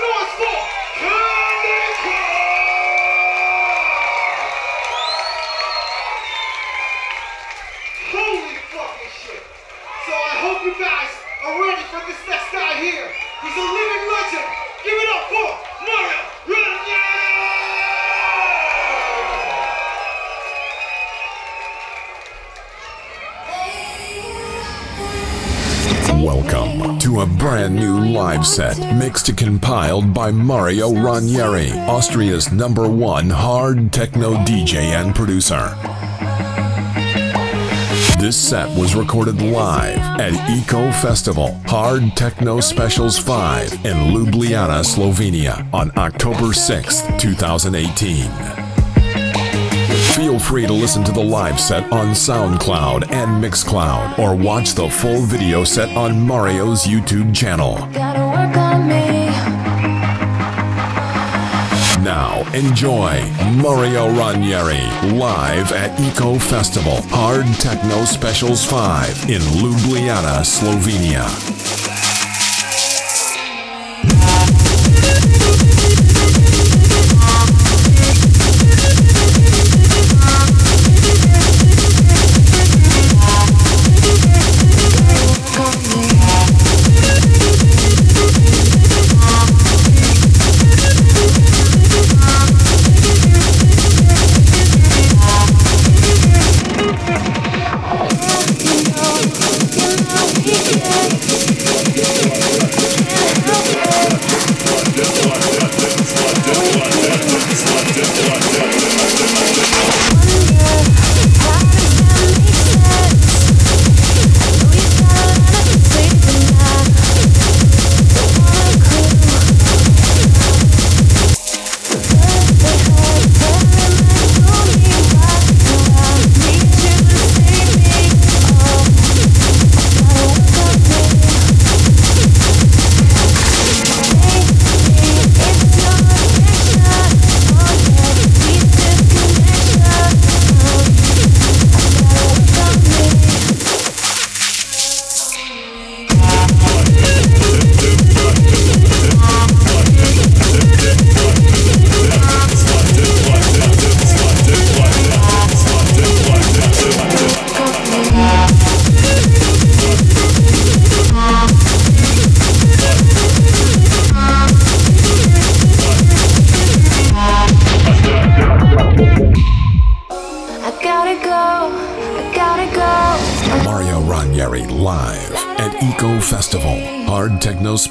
noise for live set mixed and compiled by Mario Ranieri, Austria's number one hard techno DJ and producer. This set was recorded live at Eco Festival Hard Techno Specials 5 in Ljubljana, Slovenia on October 6, 2018. Feel free to listen to the live set on SoundCloud and Mixcloud or watch the full video set on Mario's YouTube channel. Now, enjoy Mario Ranieri live at Eco Festival Hard Techno Specials 5 in Ljubljana, Slovenia.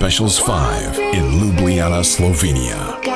Specials 5 in Ljubljana, Slovenia.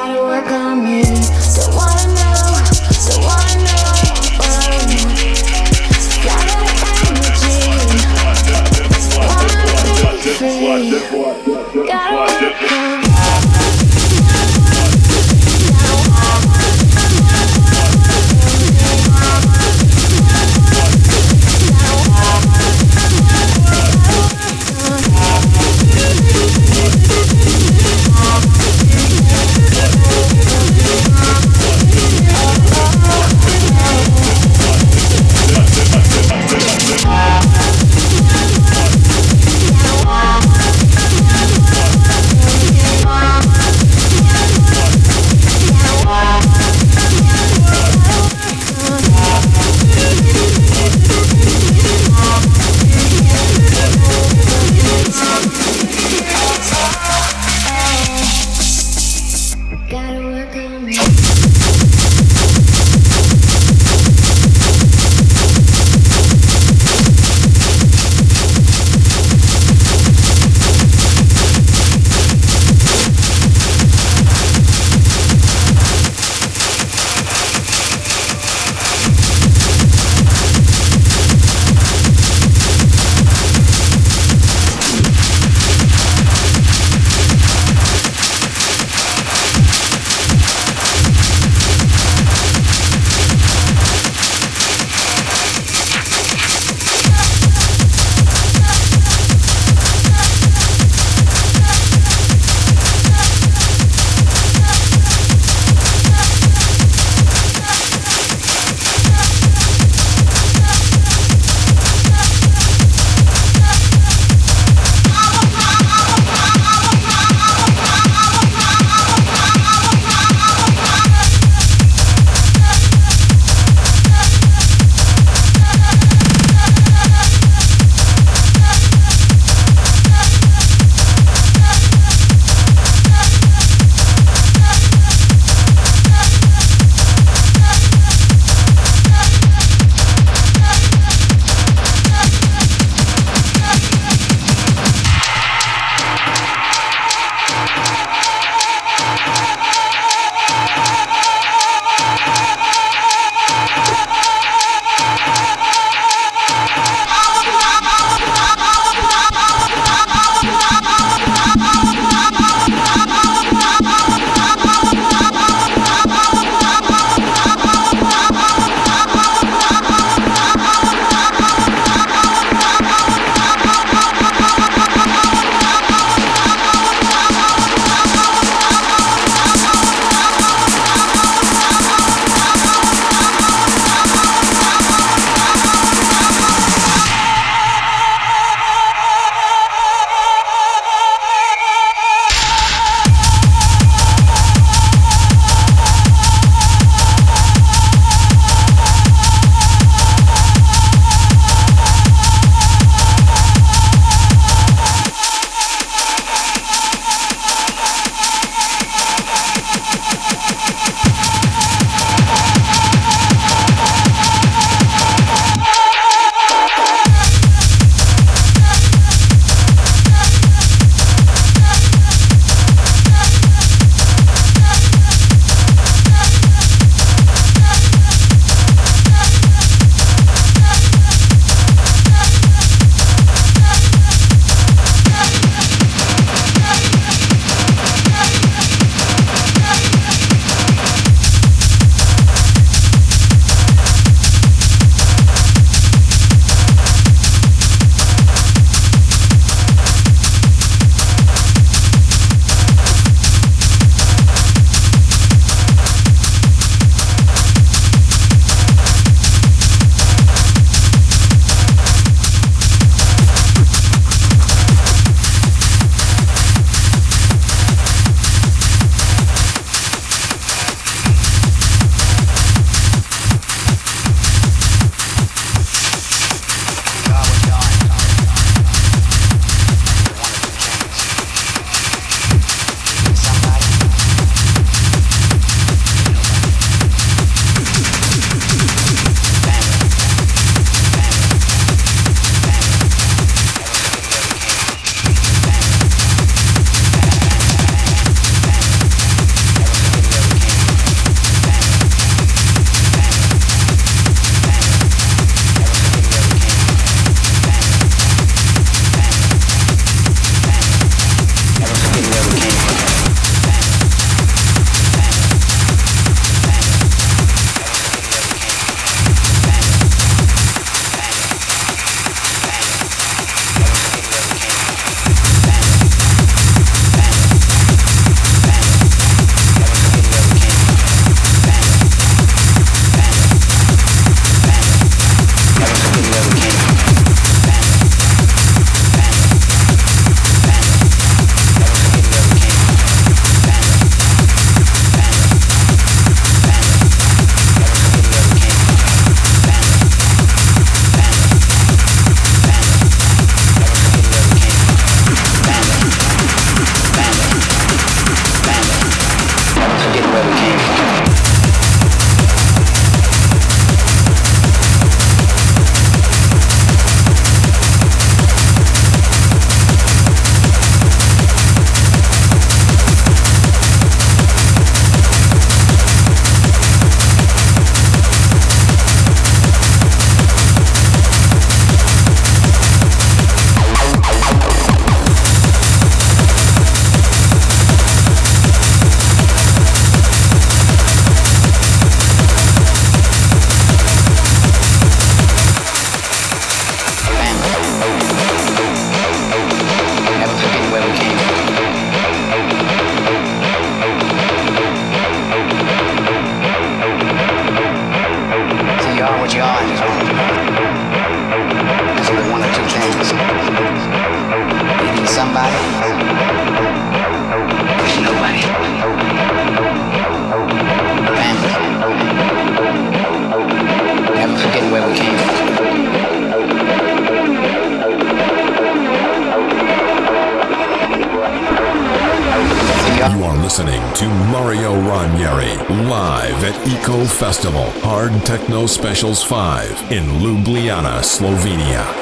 Festival Hard Techno Specials 5 in Ljubljana, Slovenia.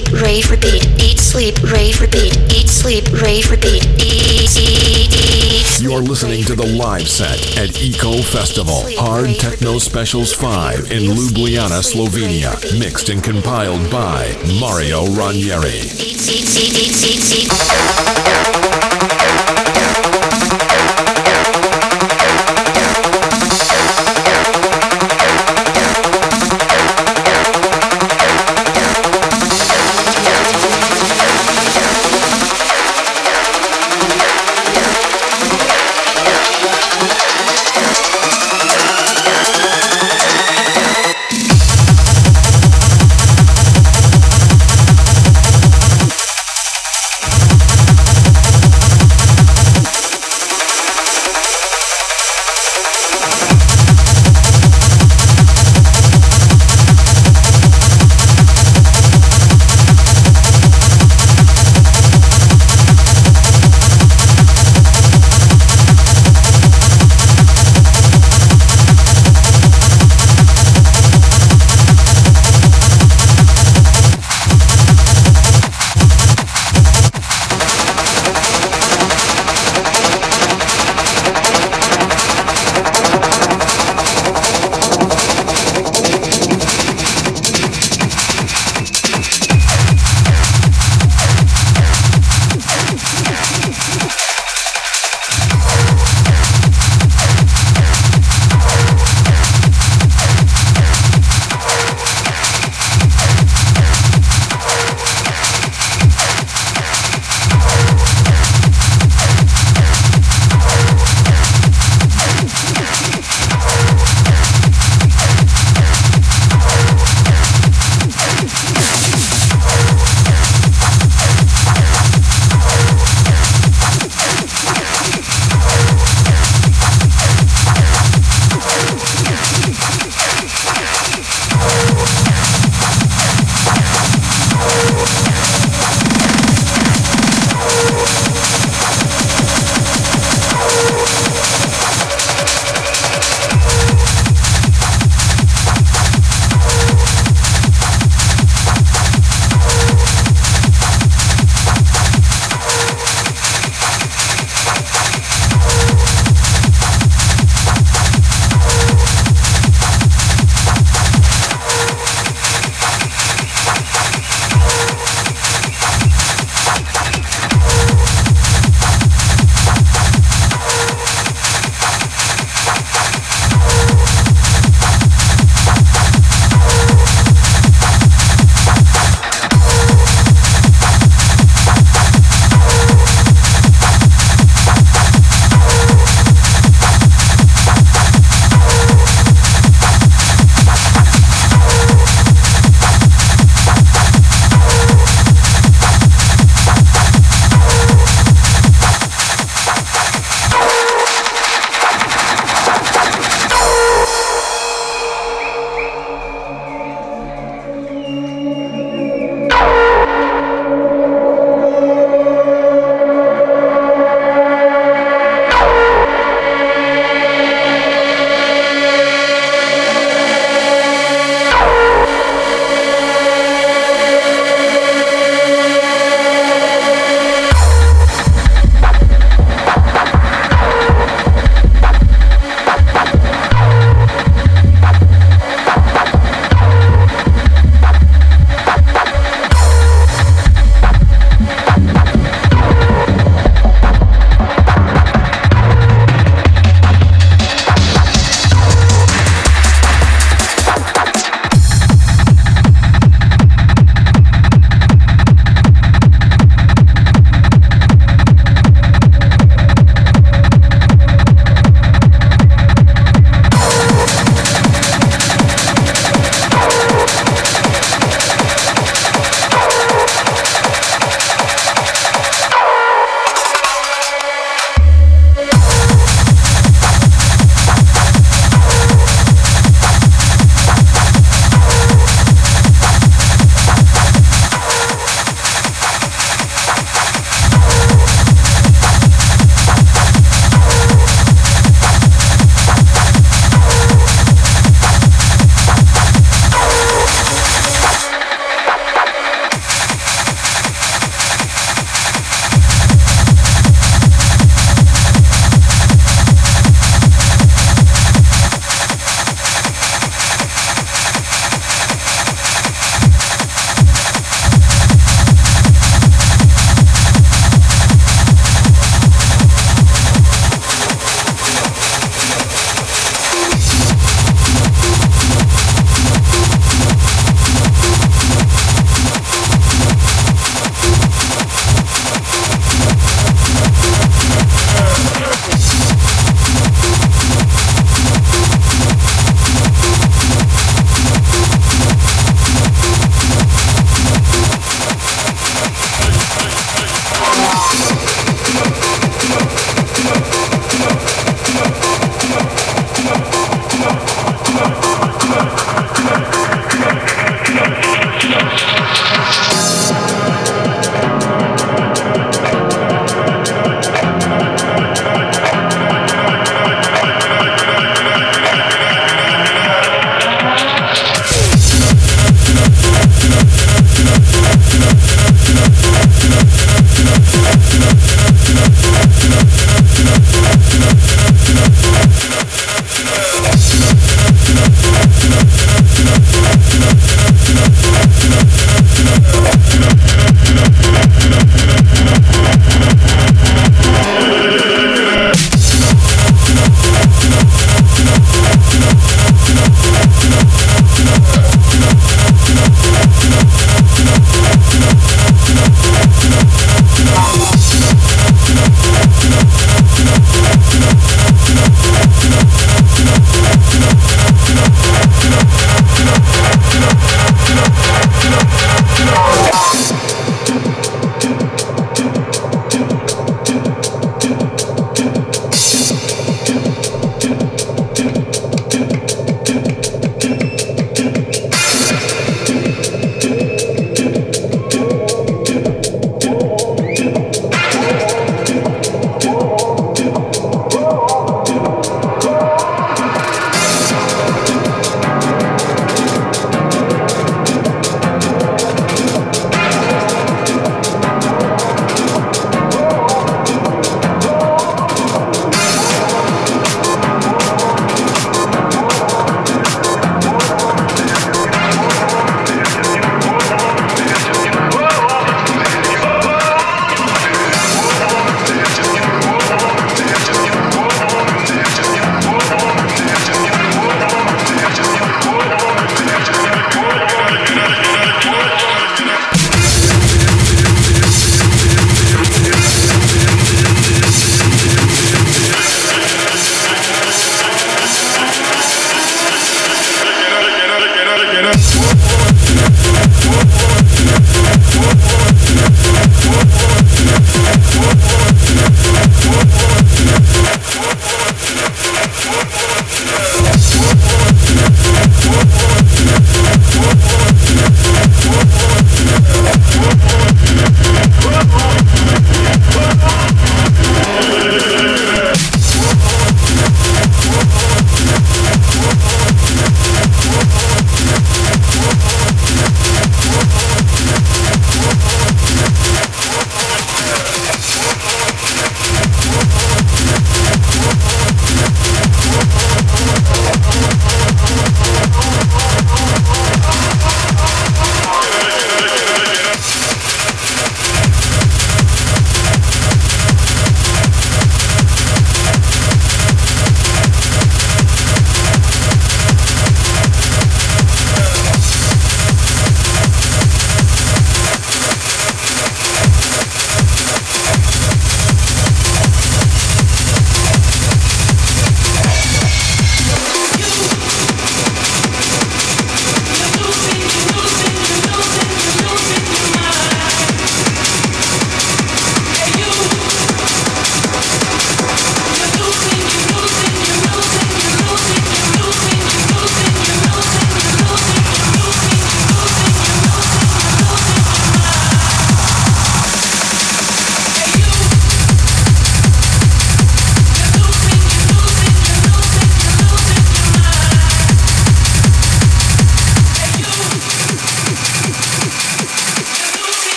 Sleep, rave, repeat. Eat, sleep, rave, repeat. Eat, sleep, rave, repeat. Eat, eat, eat. You're listening to the live set at Eco Festival. Hard Techno Specials 5 in Ljubljana, Slovenia. Mixed and compiled by Mario Ranieri.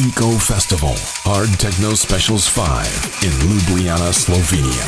Eco Festival Hard Techno Specials 5 in Ljubljana, Slovenia.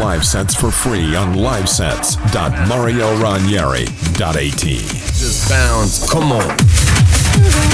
Live sets for free on livesets.marioranieri.at. Just bounce, come on.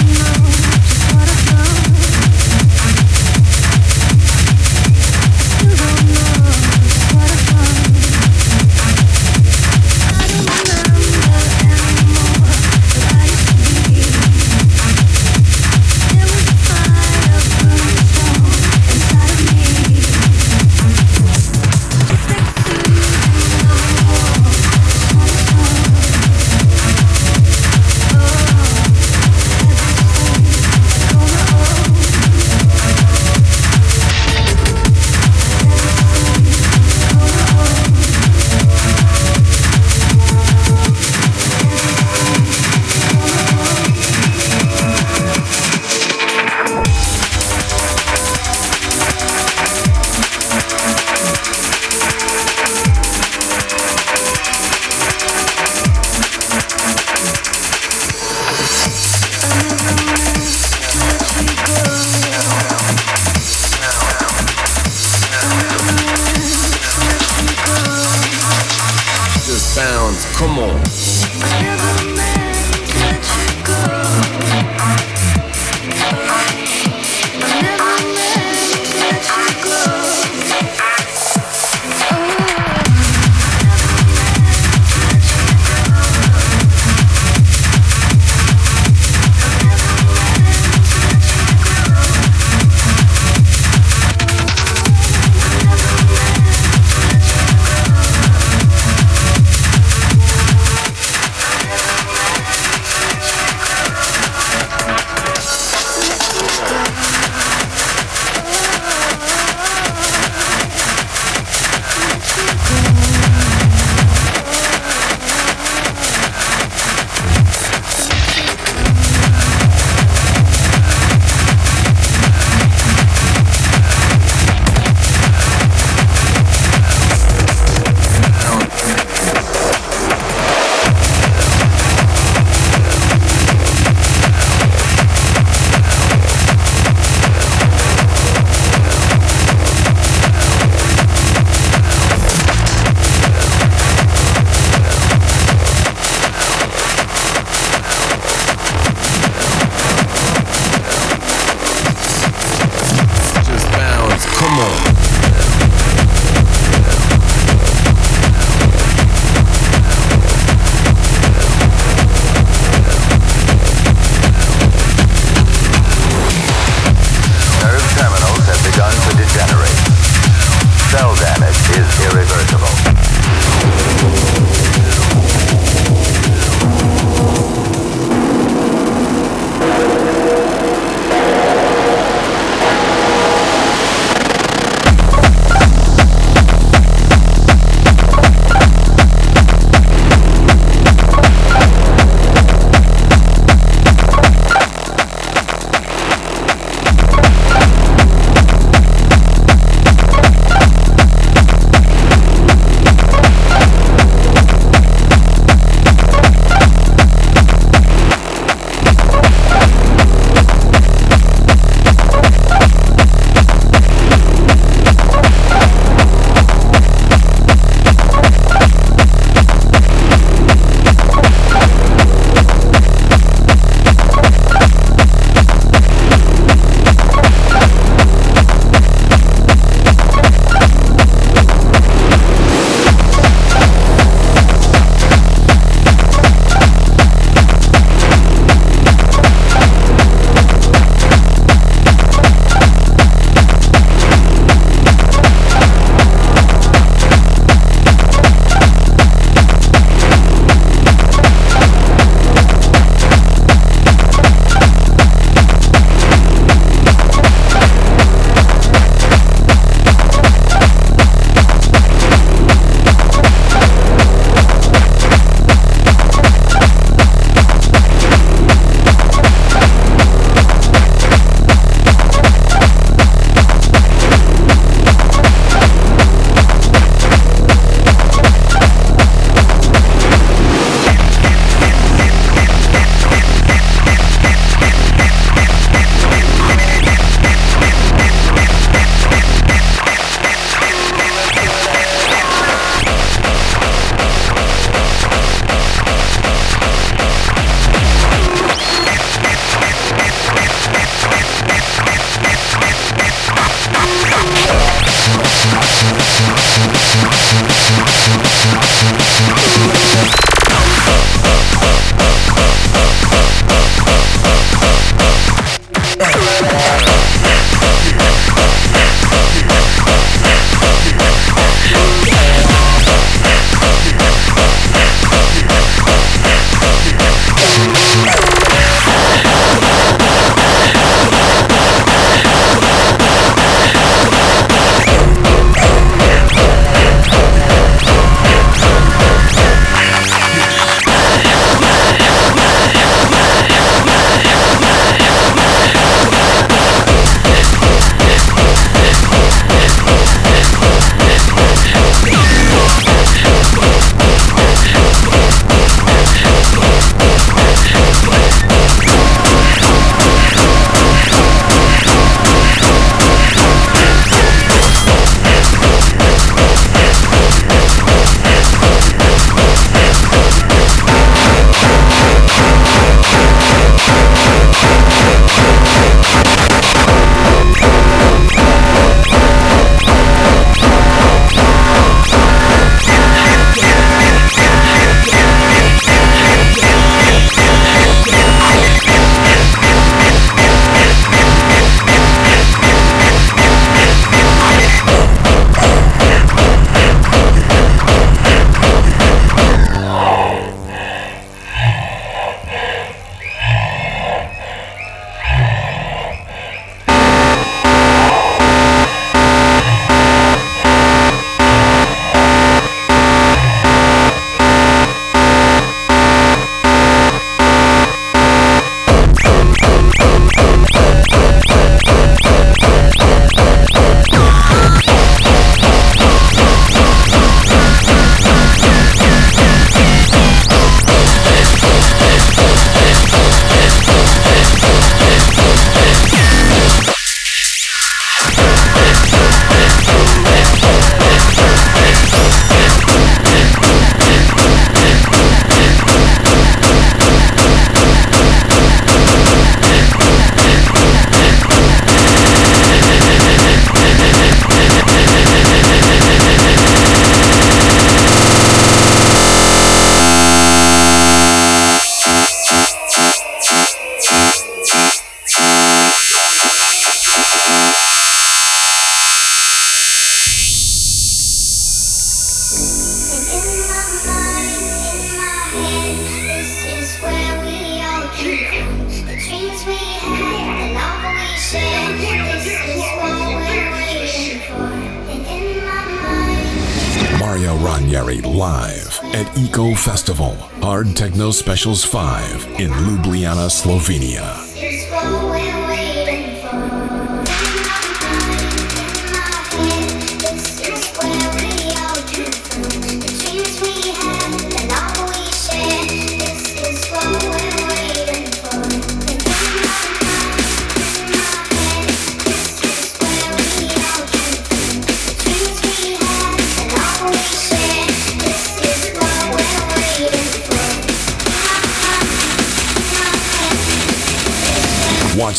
Mario Ranieri live at Eco Festival, Hard Techno Specials 5 in Ljubljana, Slovenia.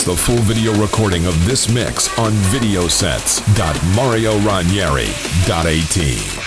the full video recording of this mix on videosets.marioranieri.at.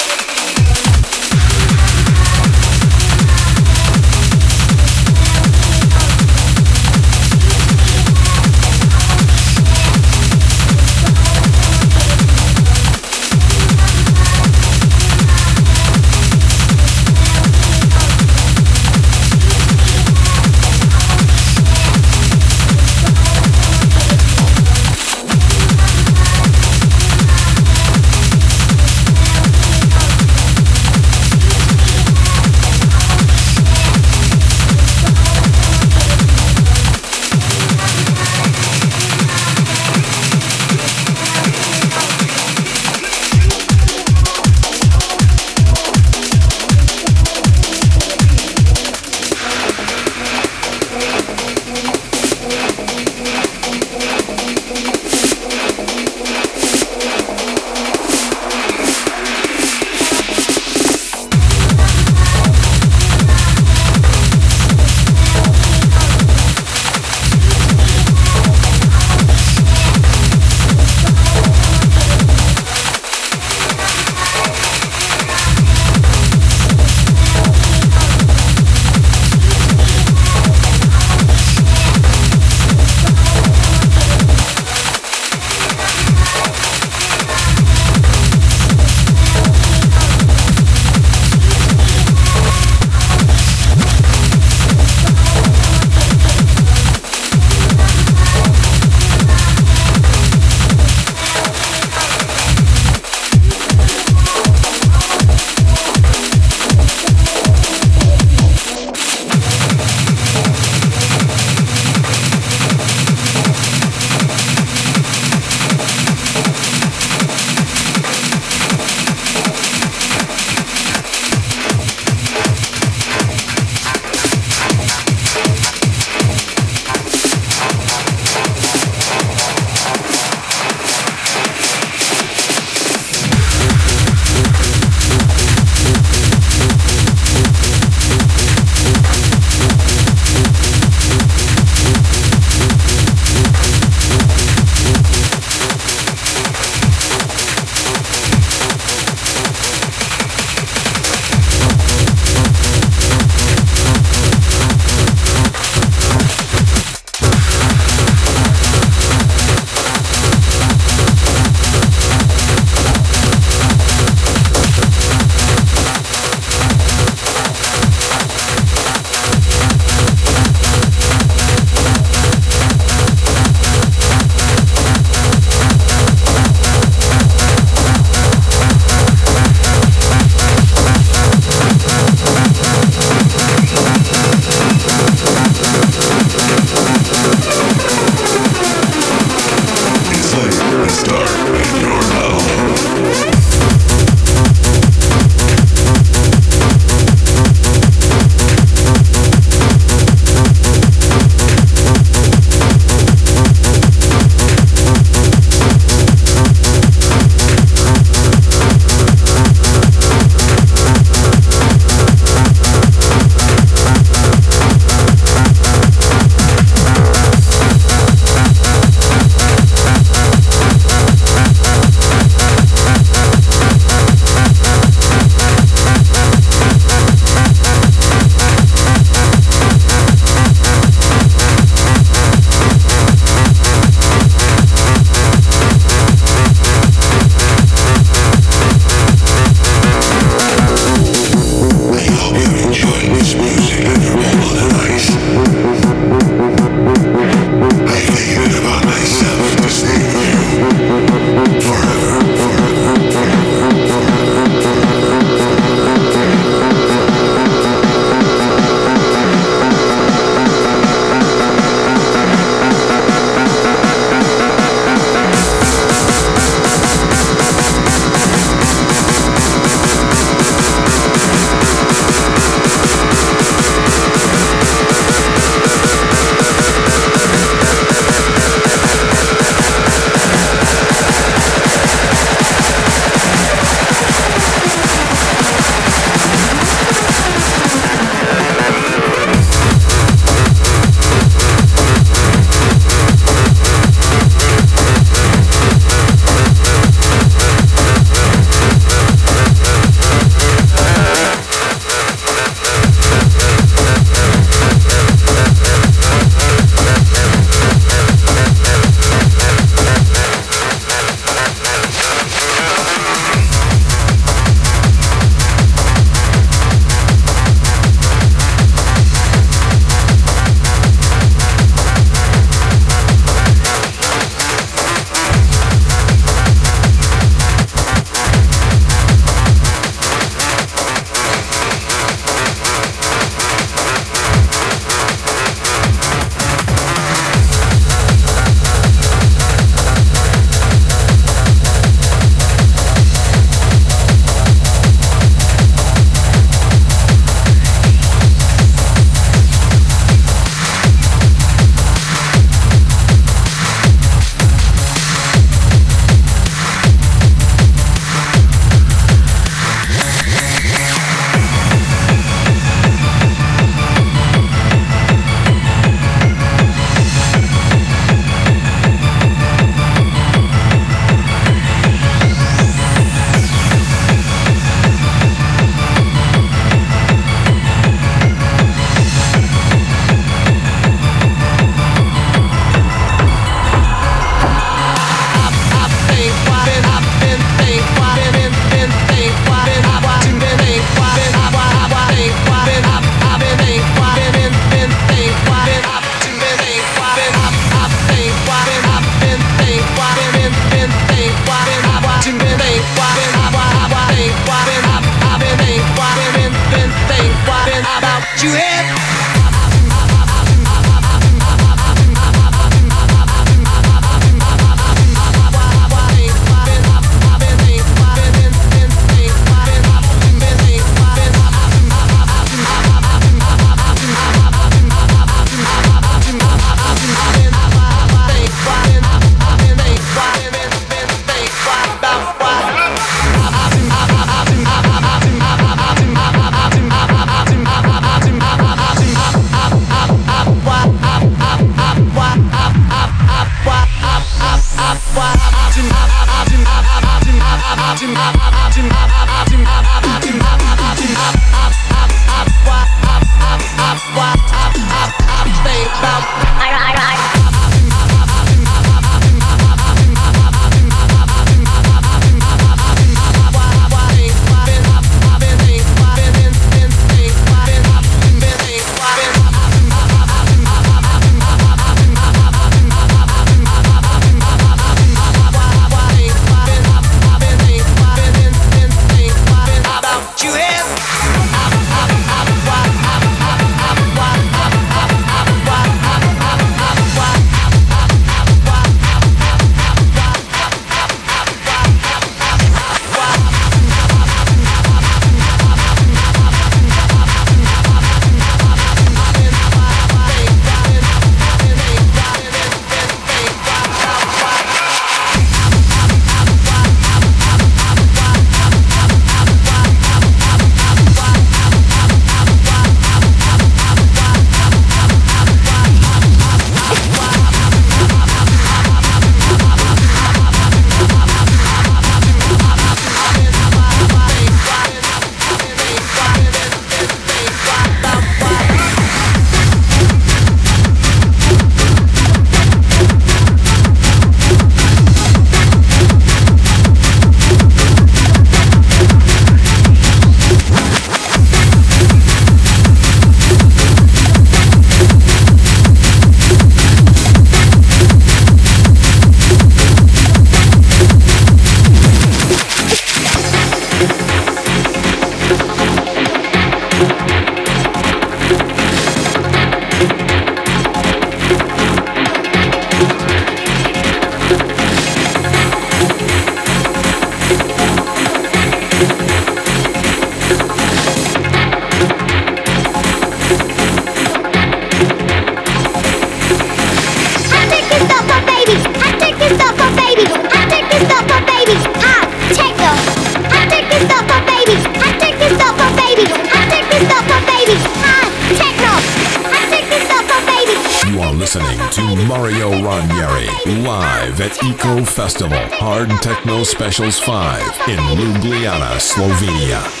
Specials 5 in Ljubljana, Slovenia.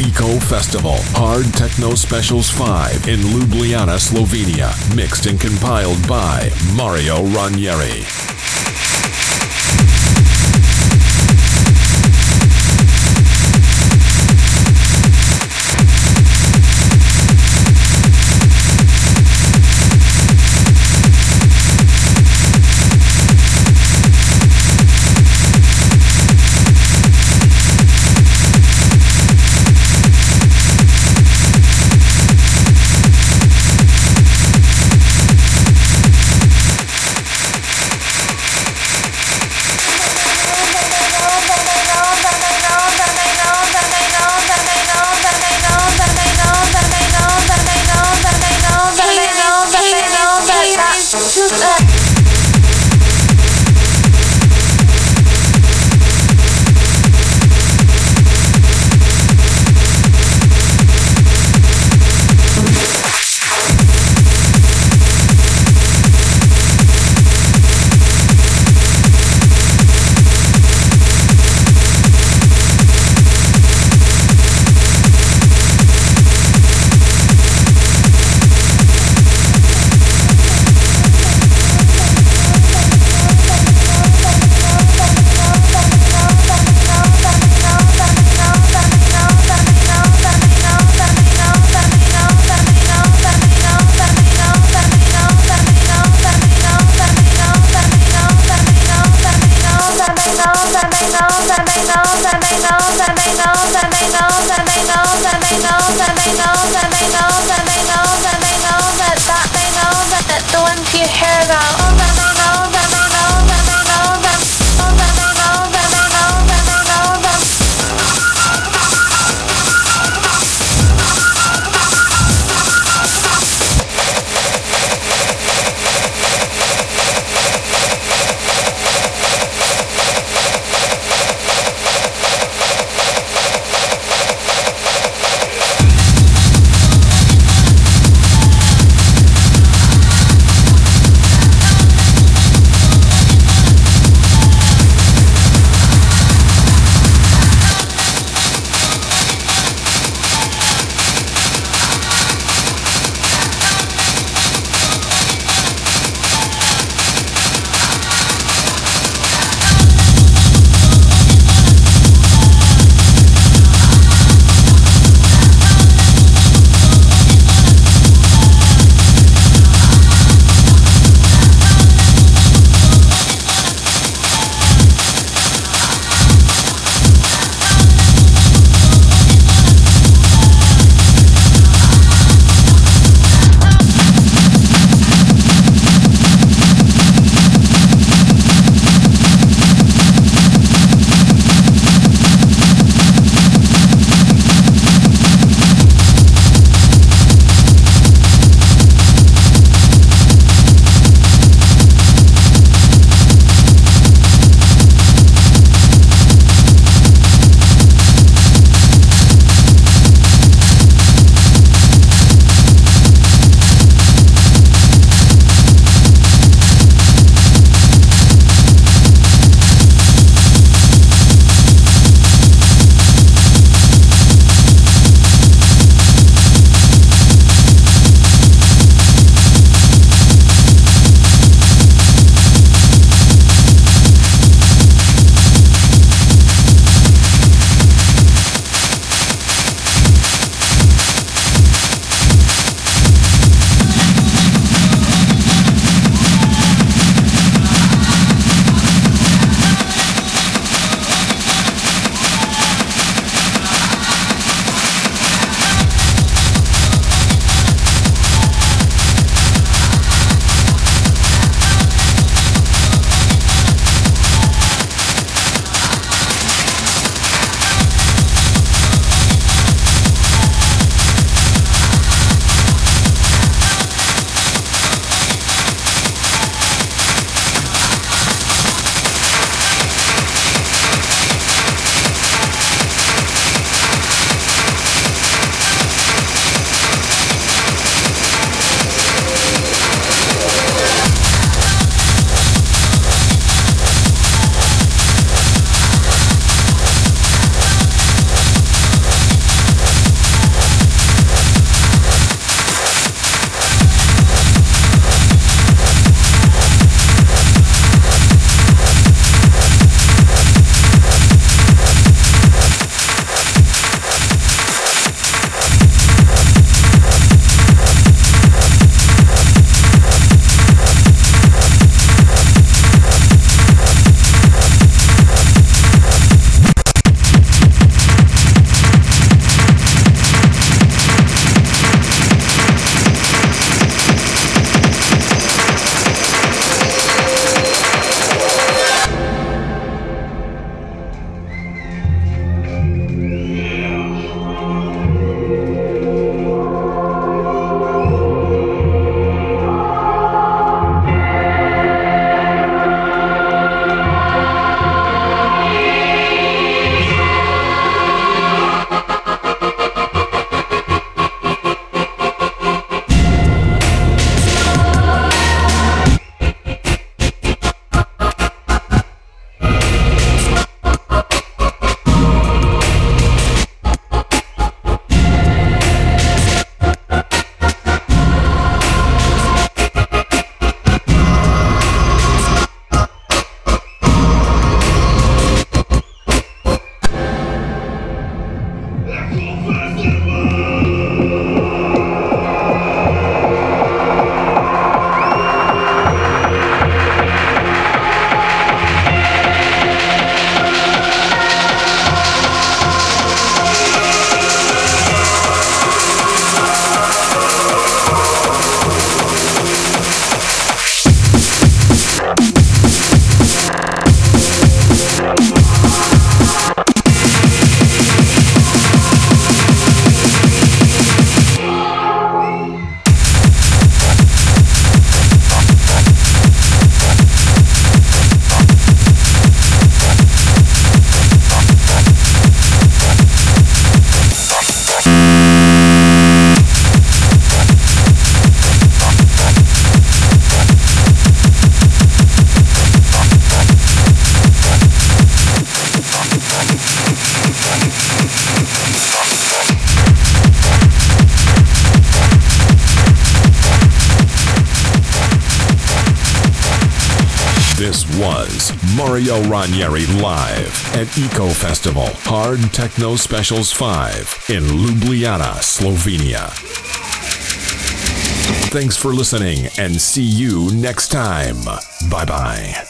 Eco Festival Hard Techno Specials 5 in Ljubljana, Slovenia. Mixed and compiled by Mario Ranieri. Ranieri live at Eco Festival Hard Techno Specials 5 in Ljubljana, Slovenia. Thanks for listening and see you next time. Bye bye.